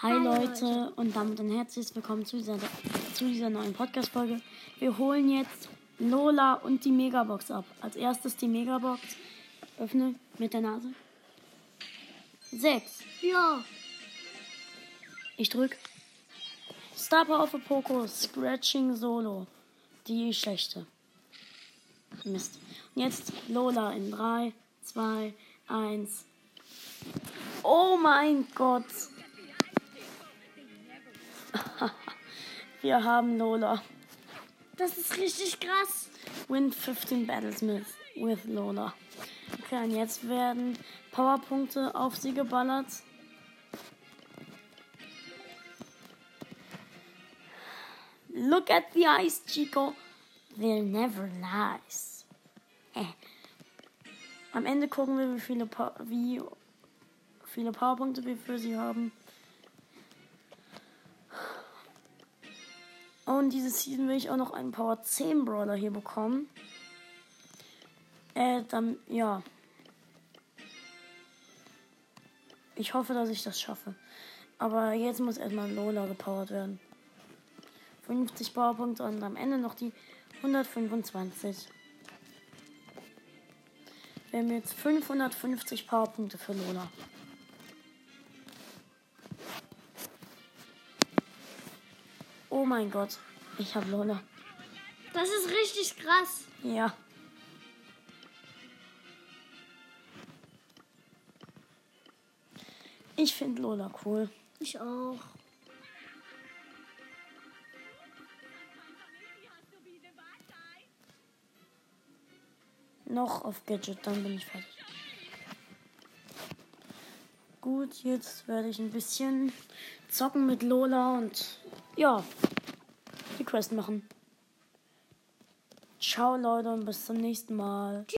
Hi, Leute und damit ein herzliches Willkommen zu dieser, zu dieser neuen Podcast-Folge. Wir holen jetzt Lola und die Megabox ab. Als erstes die Megabox. Öffne mit der Nase. Sechs. Ja. Ich drück. Star Power für Poco. Scratching Solo. Die schlechte. Mist. Und jetzt Lola in 3, 2, 1. Oh mein Gott. Wir haben Lola. Das ist richtig krass. Win 15 Battles with, with Lola. Okay, und jetzt werden Powerpunkte auf sie geballert. Look at the eyes, Chico. They're never lies. Äh. Am Ende gucken wir, wie viele, pa wie viele Powerpunkte wir für sie haben. Und dieses Season will ich auch noch einen Power 10 Brawler hier bekommen. Äh, dann, ja. Ich hoffe, dass ich das schaffe. Aber jetzt muss erstmal Lola gepowert werden. 50 Powerpunkte und am Ende noch die 125. Wir haben jetzt 550 Powerpunkte für Lola. Oh mein Gott, ich habe Lola. Das ist richtig krass. Ja. Ich finde Lola cool. Ich auch. Noch auf Gadget, dann bin ich fertig. Gut, jetzt werde ich ein bisschen zocken mit Lola und ja, Quest machen. Ciao Leute und bis zum nächsten Mal.